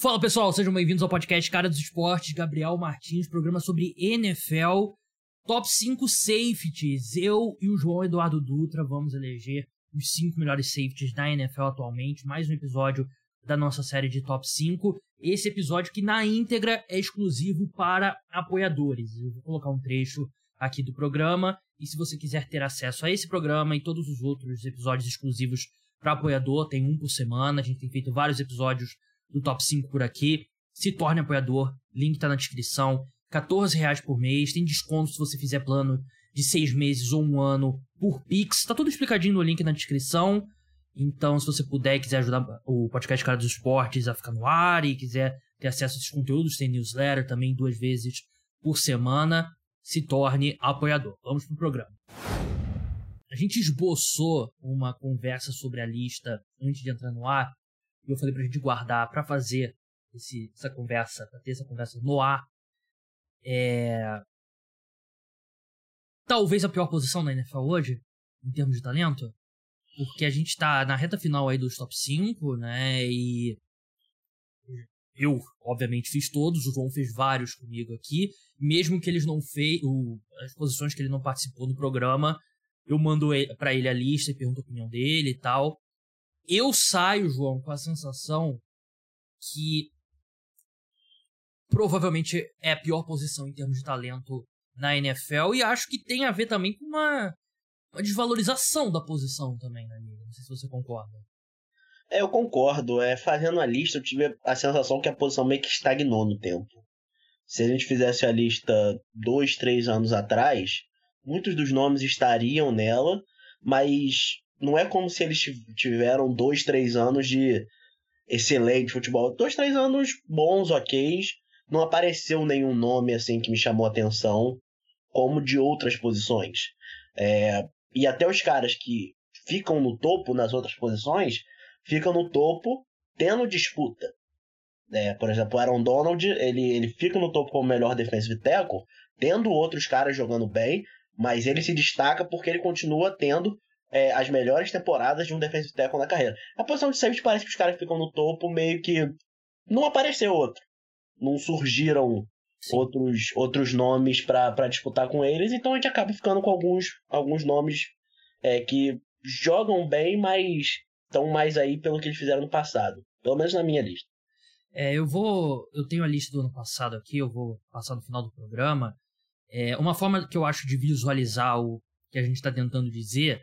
Fala pessoal, sejam bem-vindos ao podcast Cara dos Esportes, Gabriel Martins, programa sobre NFL, top 5 safeties. Eu e o João Eduardo Dutra vamos eleger os 5 melhores safeties da NFL atualmente, mais um episódio da nossa série de top 5. Esse episódio que na íntegra é exclusivo para apoiadores. Eu vou colocar um trecho aqui do programa e se você quiser ter acesso a esse programa e todos os outros episódios exclusivos para apoiador, tem um por semana, a gente tem feito vários episódios do top 5 por aqui. Se torne apoiador, link tá na descrição. 14 reais por mês, tem desconto se você fizer plano de seis meses ou um ano por Pix. Tá tudo explicadinho no link na descrição. Então, se você puder e quiser ajudar o podcast Cara dos Esportes a ficar no ar e quiser ter acesso a esses conteúdos, tem newsletter também duas vezes por semana, se torne apoiador. Vamos pro programa. A gente esboçou uma conversa sobre a lista antes de entrar no ar eu falei pra gente guardar para fazer esse, essa conversa, pra ter essa conversa no ar. É... Talvez a pior posição da NFL hoje, em termos de talento, porque a gente tá na reta final aí dos top 5, né? E eu, obviamente, fiz todos, o João fez vários comigo aqui. Mesmo que eles não fez, as posições que ele não participou do programa, eu mando para ele a lista e pergunto a opinião dele e tal. Eu saio, João, com a sensação que provavelmente é a pior posição em termos de talento na NFL e acho que tem a ver também com uma, uma desvalorização da posição também na liga. Não sei se você concorda. É, eu concordo. É, fazendo a lista, eu tive a sensação que a posição meio que estagnou no tempo. Se a gente fizesse a lista dois, três anos atrás, muitos dos nomes estariam nela, mas não é como se eles tiveram dois, três anos de excelente futebol. Dois, três anos bons, ok. Não apareceu nenhum nome assim que me chamou atenção, como de outras posições. É, e até os caras que ficam no topo nas outras posições, ficam no topo tendo disputa. É, por exemplo, o Aaron Donald, ele, ele fica no topo como melhor defensive tackle, tendo outros caras jogando bem, mas ele se destaca porque ele continua tendo é, as melhores temporadas de um defensive tackle na carreira. A posição de safety parece que os caras ficam no topo meio que não apareceu outro. Não surgiram outros, outros nomes para disputar com eles, então a gente acaba ficando com alguns, alguns nomes é, que jogam bem, mas estão mais aí pelo que eles fizeram no passado. Pelo menos na minha lista. É, eu vou. Eu tenho a lista do ano passado aqui, eu vou passar no final do programa. É, uma forma que eu acho de visualizar o que a gente está tentando dizer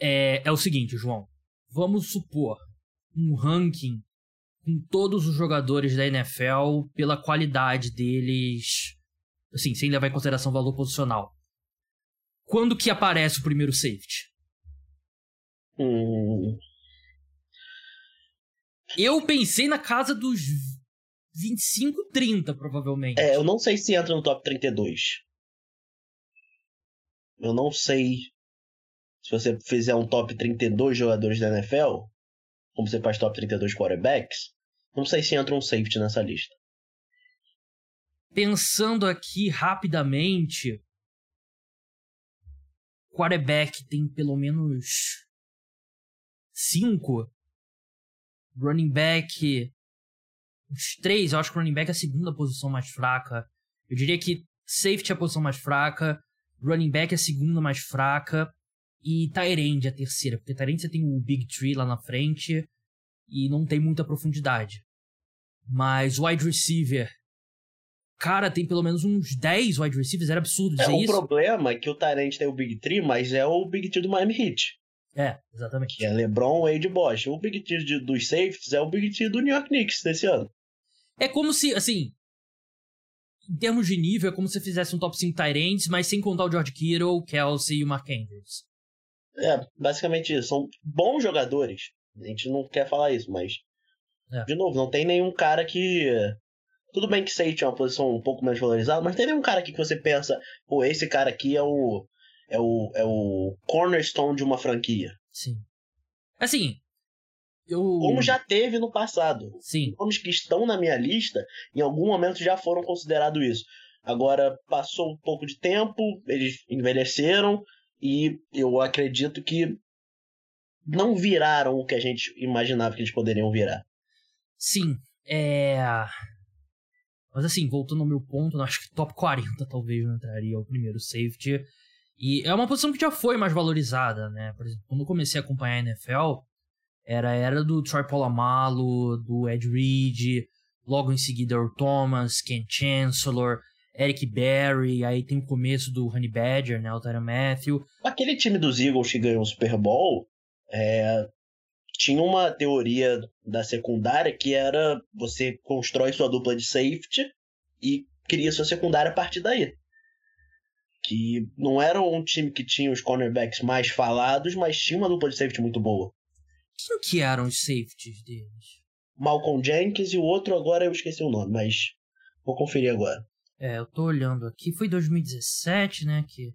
é, é o seguinte, João. Vamos supor um ranking com todos os jogadores da NFL pela qualidade deles, assim, sem levar em consideração o valor posicional. Quando que aparece o primeiro safety? Hum. Eu pensei na casa dos 25, 30, provavelmente. É, eu não sei se entra no top 32. Eu não sei se você fizer um top 32 jogadores da NFL, como você faz top 32 quarterbacks, não sei se entra um safety nessa lista. Pensando aqui rapidamente, quarterback tem pelo menos cinco. Running back, uns três. Eu acho que running back é a segunda posição mais fraca. Eu diria que safety é a posição mais fraca, running back é a segunda mais fraca e Tyrande a terceira, porque Tyrande você tem o Big Tree lá na frente e não tem muita profundidade. Mas wide receiver, cara, tem pelo menos uns 10 wide receivers, era absurdo dizer é, isso. O problema é que o Tyrande tem o Big Tree, mas é o Big Tree do Miami Heat. É, exatamente. Que é LeBron, Wade Bosch. O Big Tree de, dos safeties é o Big Tree do New York Knicks desse ano. É como se, assim, em termos de nível, é como se fizesse um top 5 Tyrants, mas sem contar o George Kittle, o Kelsey e o Mark Andrews. É, basicamente isso. São bons jogadores. A gente não quer falar isso, mas. É. De novo, não tem nenhum cara que. Tudo bem que safety é uma posição um pouco mais valorizada, mas tem nenhum cara aqui que você pensa, pô, esse cara aqui é o. É o, é o cornerstone de uma franquia. Sim. Assim, eu... Como já teve no passado. Sim. Nomes que estão na minha lista, em algum momento já foram considerados isso. Agora, passou um pouco de tempo, eles envelheceram, e eu acredito que não viraram o que a gente imaginava que eles poderiam virar. Sim. É. Mas assim, voltando ao meu ponto, acho que top 40 talvez não entraria o primeiro safety. E é uma posição que já foi mais valorizada, né? Por exemplo, quando eu comecei a acompanhar a NFL, era era do Troy Polamalu, do Ed Reed, logo em seguida Earl Thomas, Ken Chancellor, Eric Berry, aí tem o começo do Honey Badger, né? O Tyron Matthew. Aquele time dos Eagles que ganhou o Super Bowl, é, tinha uma teoria da secundária que era você constrói sua dupla de safety e cria sua secundária a partir daí. Que não era um time que tinha os cornerbacks mais falados, mas tinha uma dupla de safety muito boa. Quem que eram os safeties deles? Malcolm Jenkins e o outro agora eu esqueci o nome, mas vou conferir agora. É, eu tô olhando aqui, foi 2017, né, que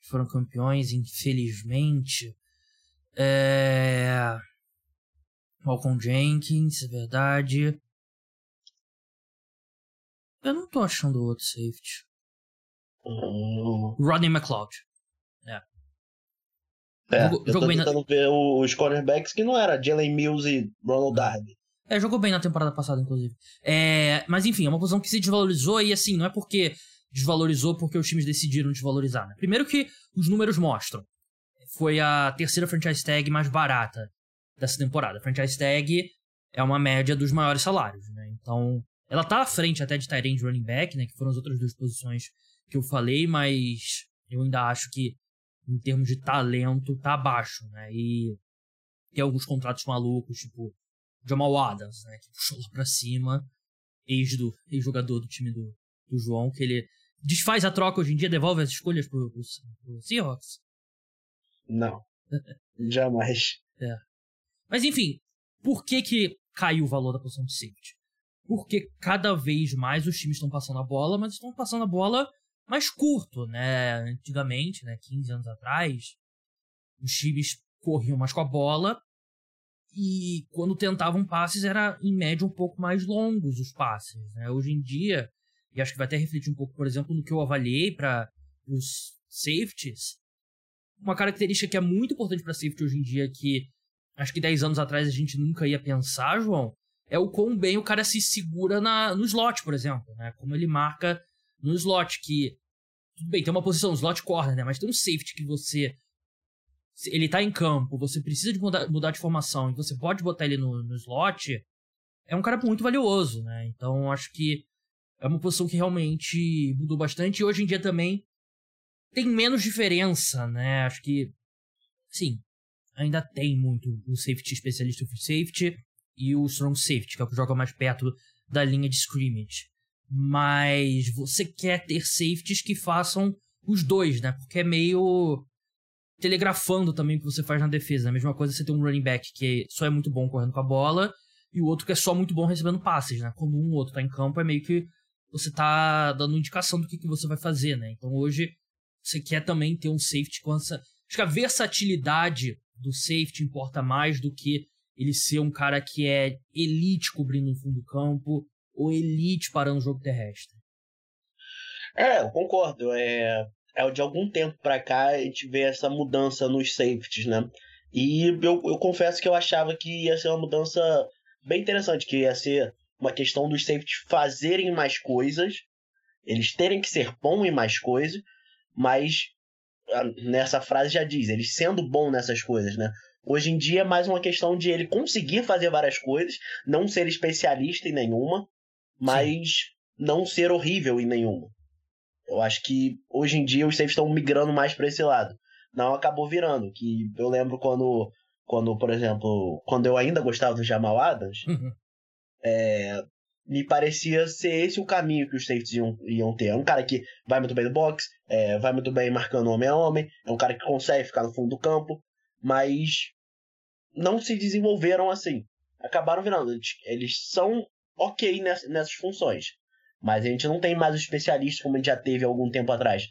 foram campeões, infelizmente. É... Malcolm Jenkins, é verdade. Eu não tô achando outro safety. Hum... Rodney McLeod. É. É, eu tô tentando na... ver os cornerbacks que não era Jalen Mills e Ronald Darby. É, jogou bem na temporada passada, inclusive. É, mas enfim, é uma posição que se desvalorizou e assim, não é porque desvalorizou porque os times decidiram desvalorizar. Né? Primeiro que os números mostram. Foi a terceira franchise tag mais barata dessa temporada. A franchise tag é uma média dos maiores salários, né? Então, ela tá à frente até de Tyrande running back, né? Que foram as outras duas posições que eu falei, mas eu ainda acho que em termos de talento tá abaixo, né? E tem alguns contratos malucos, tipo Jamal Adams, né? Que puxou lá pra cima, ex do ex-jogador do time do, do João, que ele desfaz a troca hoje em dia, devolve as escolhas pro, pro, pro Seahawks? Não. Jamais. É. Mas enfim, por que que caiu o valor da posição de safety? Porque cada vez mais os times estão passando a bola, mas estão passando a bola mais curto, né? Antigamente, né, 15 anos atrás, os times corriam mais com a bola e quando tentavam passes era em média um pouco mais longos os passes, né? Hoje em dia, e acho que vai até refletir um pouco, por exemplo, no que eu avaliei para os safeties, uma característica que é muito importante para safety hoje em dia que acho que 10 anos atrás a gente nunca ia pensar, João, é o quão bem o cara se segura na, no slot, por exemplo, né? Como ele marca no slot, que. Tudo bem, tem uma posição, slot corner, né? Mas tem um safety que você. Ele tá em campo, você precisa de mudar, mudar de formação e você pode botar ele no, no slot. É um cara muito valioso, né? Então acho que é uma posição que realmente mudou bastante e hoje em dia também tem menos diferença, né? Acho que. Sim, ainda tem muito o safety especialista free safety e o strong safety, que é o que joga mais perto da linha de scrimmage. Mas você quer ter safeties que façam os dois, né? Porque é meio telegrafando também o que você faz na defesa. A mesma coisa você tem um running back que só é muito bom correndo com a bola e o outro que é só muito bom recebendo passes, né? Quando um ou outro tá em campo é meio que você tá dando indicação do que, que você vai fazer, né? Então hoje você quer também ter um safety com essa... Acho que a versatilidade do safety importa mais do que ele ser um cara que é elite cobrindo o fundo do campo ou elite parando o jogo terrestre. É, eu concordo. É, é de algum tempo para cá a gente vê essa mudança nos safeties, né? E eu, eu confesso que eu achava que ia ser uma mudança bem interessante, que ia ser uma questão dos safeties fazerem mais coisas, eles terem que ser bom em mais coisas, mas nessa frase já diz, ele sendo bom nessas coisas, né? Hoje em dia é mais uma questão de ele conseguir fazer várias coisas, não ser especialista em nenhuma, mas Sim. não ser horrível em nenhuma. Eu acho que hoje em dia os safes estão migrando mais para esse lado. Não acabou virando, que eu lembro quando, quando por exemplo, quando eu ainda gostava do Jamal Adams, uhum. é, me parecia ser esse o caminho que os safeties iam, iam ter. É um cara que vai muito bem no box, é, vai muito bem marcando homem a homem, é um cara que consegue ficar no fundo do campo, mas não se desenvolveram assim. Acabaram virando. Eles são ok nessas, nessas funções, mas a gente não tem mais os especialistas como a gente já teve algum tempo atrás.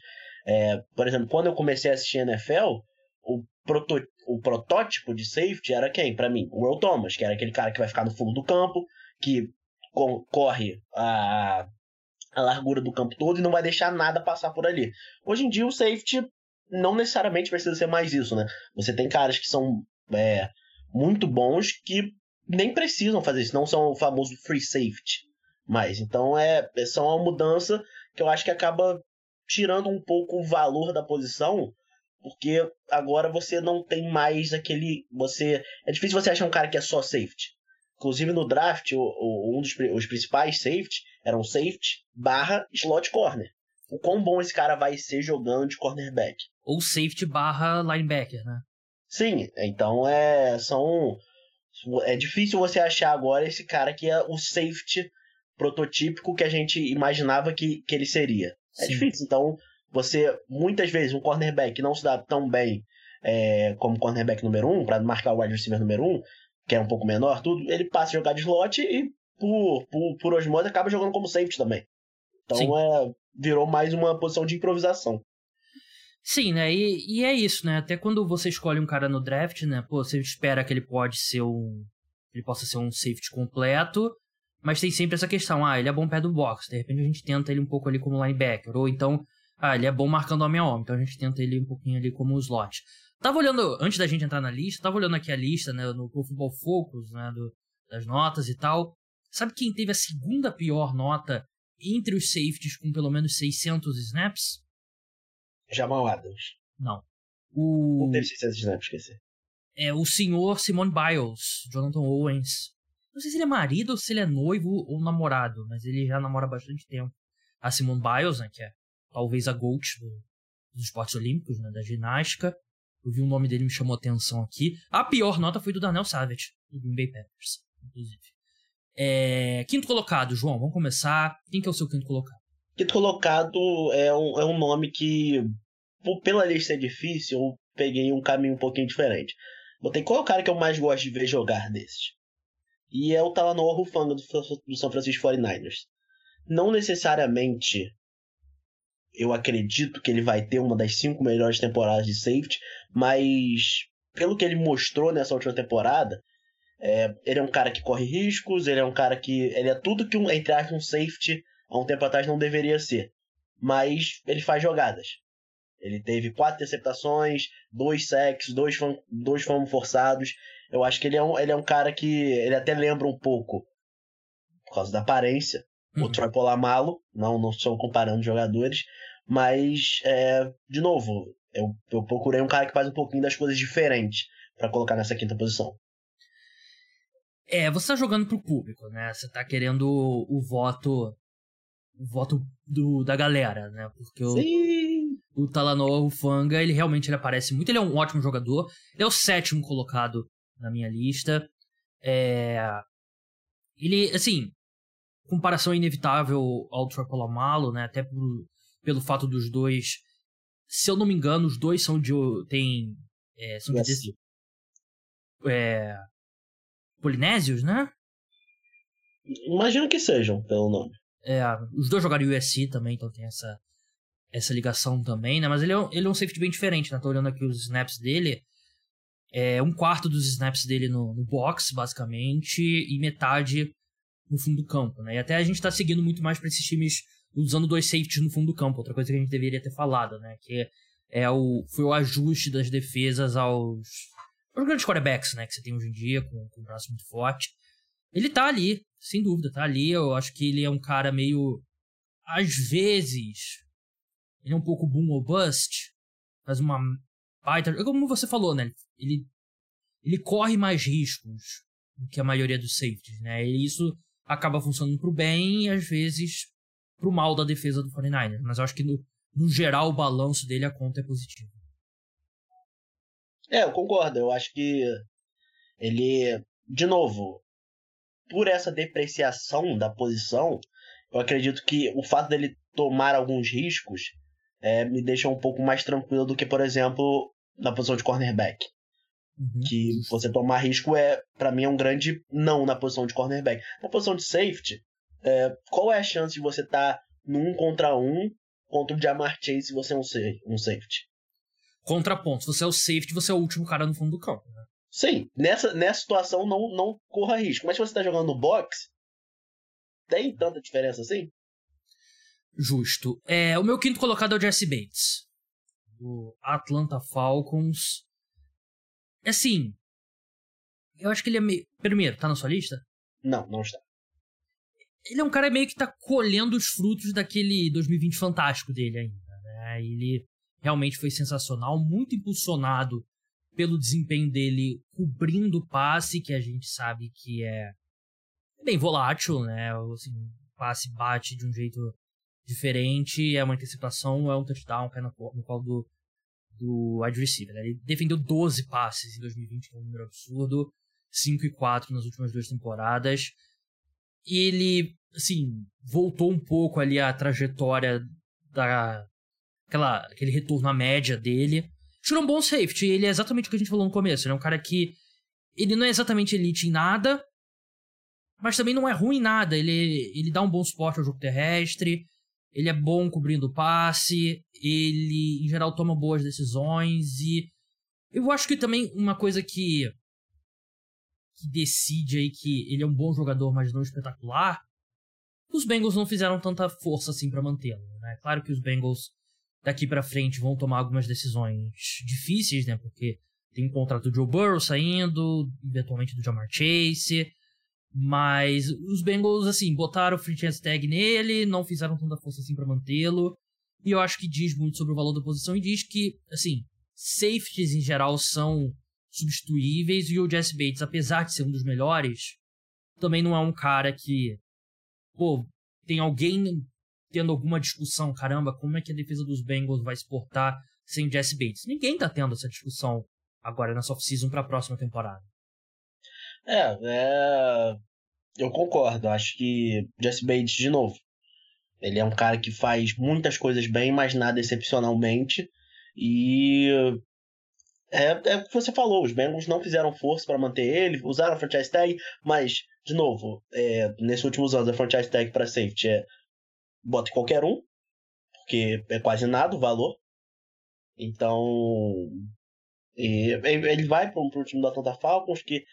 É, por exemplo, quando eu comecei a assistir NFL, o, proto, o protótipo de safety era quem? Para mim, o Earl Thomas, que era aquele cara que vai ficar no fundo do campo, que corre a, a largura do campo todo e não vai deixar nada passar por ali. Hoje em dia, o safety não necessariamente precisa ser mais isso, né? Você tem caras que são é, muito bons que nem precisam fazer isso, não são o famoso free safety mais. Então é, é só uma mudança que eu acho que acaba tirando um pouco o valor da posição, porque agora você não tem mais aquele. você É difícil você achar um cara que é só safety. Inclusive no draft, o, o, um dos os principais safety eram safety barra slot corner. O quão bom esse cara vai ser jogando de cornerback. Ou safety barra linebacker, né? Sim, então é. São. É difícil você achar agora esse cara que é o safety prototípico que a gente imaginava que, que ele seria. É Sim. difícil. Então, você, muitas vezes, um cornerback não se dá tão bem é, como cornerback número um, para marcar o wide receiver número um, que é um pouco menor, tudo, ele passa a jogar de slot e, por, por, por osmose, acaba jogando como safety também. Então, é, virou mais uma posição de improvisação. Sim, né? E, e é isso, né? Até quando você escolhe um cara no draft, né? Pô, você espera que ele pode ser um. Ele possa ser um safety completo. Mas tem sempre essa questão, ah, ele é bom pé do box, de repente a gente tenta ele um pouco ali como linebacker, ou então, ah, ele é bom marcando homem a homem, então a gente tenta ele um pouquinho ali como slot. Tava olhando, antes da gente entrar na lista, tava olhando aqui a lista, né, no Pro Football Focus, né, do, das notas e tal. Sabe quem teve a segunda pior nota entre os safeties com pelo menos 600 snaps? Jamal Adams. Não. O... Não teve 600 snaps, esqueci. É o senhor Simone Biles, Jonathan Owens, não sei se ele é marido ou se ele é noivo ou namorado, mas ele já namora há bastante tempo. A Simone Biles, né, que é talvez a GOAT do, dos esportes olímpicos, né, da ginástica. Eu vi o nome dele me chamou atenção aqui. A pior nota foi do Daniel Savage, do Green Bay Packers, inclusive. É, quinto colocado, João, vamos começar. Quem que é o seu quinto colocado? Quinto colocado é um, é um nome que, pela lista é difícil, eu peguei um caminho um pouquinho diferente. Botei qual é o cara que eu mais gosto de ver jogar desses? E é o Talanoa Rufanga do, do São Francisco 49ers. Não necessariamente eu acredito que ele vai ter uma das cinco melhores temporadas de safety, mas pelo que ele mostrou nessa última temporada, é, ele é um cara que corre riscos, ele é um cara que. Ele é tudo que um, entre aspas, um safety há um tempo atrás não deveria ser. Mas ele faz jogadas. Ele teve quatro interceptações, dois sacks, dois, dois fomos forçados. Eu acho que ele é, um, ele é um cara que. Ele até lembra um pouco, por causa da aparência, uhum. o Troy Polamalo. Não, não estou comparando jogadores. Mas, é, de novo, eu, eu procurei um cara que faz um pouquinho das coisas diferentes para colocar nessa quinta posição. É, você tá jogando pro público, né? Você tá querendo o, o voto. O voto do, da galera, né? Porque o, Sim. O Talanoa Ufanga, ele realmente ele aparece muito. Ele é um ótimo jogador. Ele é o sétimo colocado na minha lista. É... Ele, assim, comparação inevitável ao Trapolomalo, né? Até por, pelo fato dos dois. Se eu não me engano, os dois são de. tem. É, são yes. de. É, polinésios, né? Imagino que sejam, pelo nome. É, os dois jogaram USC também, então tem essa, essa ligação também, né? Mas ele é, um, ele é um safety bem diferente, né? Tô olhando aqui os snaps dele. É um quarto dos snaps dele no, no box, basicamente, e metade no fundo do campo, né? E até a gente tá seguindo muito mais para esses times usando dois safeties no fundo do campo, outra coisa que a gente deveria ter falado, né? Que é o, foi o ajuste das defesas aos, aos grandes quarterbacks, né? Que você tem hoje em dia, com, com braço muito forte. Ele tá ali, sem dúvida, tá ali. Eu acho que ele é um cara meio. Às vezes. Ele é um pouco boom ou bust. Faz uma baita. Como você falou, né? Ele, ele corre mais riscos do que a maioria dos safeties, né? E isso acaba funcionando pro bem e às vezes pro mal da defesa do 49ers. Mas eu acho que no, no geral o balanço dele a conta é positivo. É, eu concordo. Eu acho que ele, de novo, por essa depreciação da posição, eu acredito que o fato dele tomar alguns riscos é, me deixa um pouco mais tranquilo do que, por exemplo, na posição de cornerback. Uhum. Que você tomar risco é, para mim, é um grande não na posição de cornerback. Na posição de safety, é, qual é a chance de você estar tá num contra um contra o Jamar Chase se você é um, um safety? Contraponto, se você é o safety, você é o último cara no fundo do campo. Né? Sim, nessa, nessa situação não, não corra risco. Mas se você tá jogando no box, tem tanta diferença assim? Justo. É, o meu quinto colocado é o Jesse Bates, do Atlanta Falcons. Assim, Eu acho que ele é meio. Primeiro, tá na sua lista? Não, não está. Ele é um cara meio que tá colhendo os frutos daquele 2020 fantástico dele ainda, né? Ele realmente foi sensacional, muito impulsionado pelo desempenho dele cobrindo o passe, que a gente sabe que é bem volátil, né? Assim, o passe bate de um jeito diferente, é uma antecipação, é um touchdown, cai no, no colo do, do wide receiver. Né? Ele defendeu 12 passes em 2020, que é um número absurdo, 5 e 4 nas últimas duas temporadas. E ele, assim, voltou um pouco ali a trajetória da aquela, aquele retorno à média dele. Tirou um bom safety, ele é exatamente o que a gente falou no começo. Ele é um cara que. Ele não é exatamente elite em nada, mas também não é ruim em nada. Ele, ele dá um bom suporte ao jogo terrestre, ele é bom cobrindo o passe, ele, em geral, toma boas decisões e. Eu acho que também uma coisa que. que decide aí que ele é um bom jogador, mas não espetacular. Os Bengals não fizeram tanta força assim para mantê-lo, né? Claro que os Bengals daqui para frente vão tomar algumas decisões difíceis, né? Porque tem um contrato do Joe Burrow saindo, eventualmente do Jamar Chase. Mas os Bengals, assim, botaram o franchise tag nele, não fizeram tanta força assim para mantê-lo. E eu acho que diz muito sobre o valor da posição e diz que, assim, safeties em geral são substituíveis e o Jesse Bates, apesar de ser um dos melhores, também não é um cara que, pô, tem alguém tendo alguma discussão, caramba, como é que a defesa dos Bengals vai se portar sem Jesse Bates? Ninguém tá tendo essa discussão agora nessa off-season pra próxima temporada. É, é, eu concordo. Acho que Jesse Bates, de novo, ele é um cara que faz muitas coisas bem, mas nada excepcionalmente. E é, é o que você falou, os Bengals não fizeram força para manter ele, usaram a franchise tag, mas, de novo, é, nesses últimos anos a franchise tag para safety é bota qualquer um, porque é quase nada o valor. Então, ele vai para o time da Atlanta Falcons, que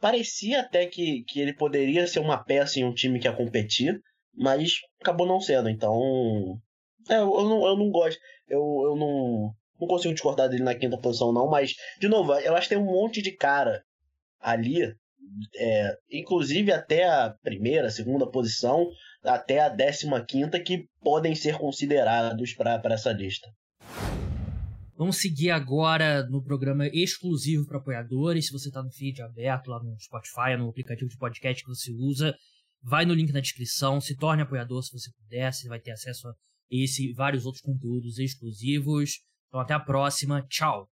parecia até que, que ele poderia ser uma peça em um time que ia competir, mas acabou não sendo. Então, é, eu, eu, não, eu não gosto, eu, eu não, não consigo discordar dele na quinta posição, não. Mas, de novo, eu acho que tem um monte de cara ali, é, inclusive até a primeira, segunda posição, até a 15 que podem ser considerados para essa lista. Vamos seguir agora no programa exclusivo para apoiadores. Se você está no feed aberto lá no Spotify, no aplicativo de podcast que você usa, vai no link na descrição, se torne apoiador se você puder, você vai ter acesso a esse e vários outros conteúdos exclusivos. Então até a próxima, tchau!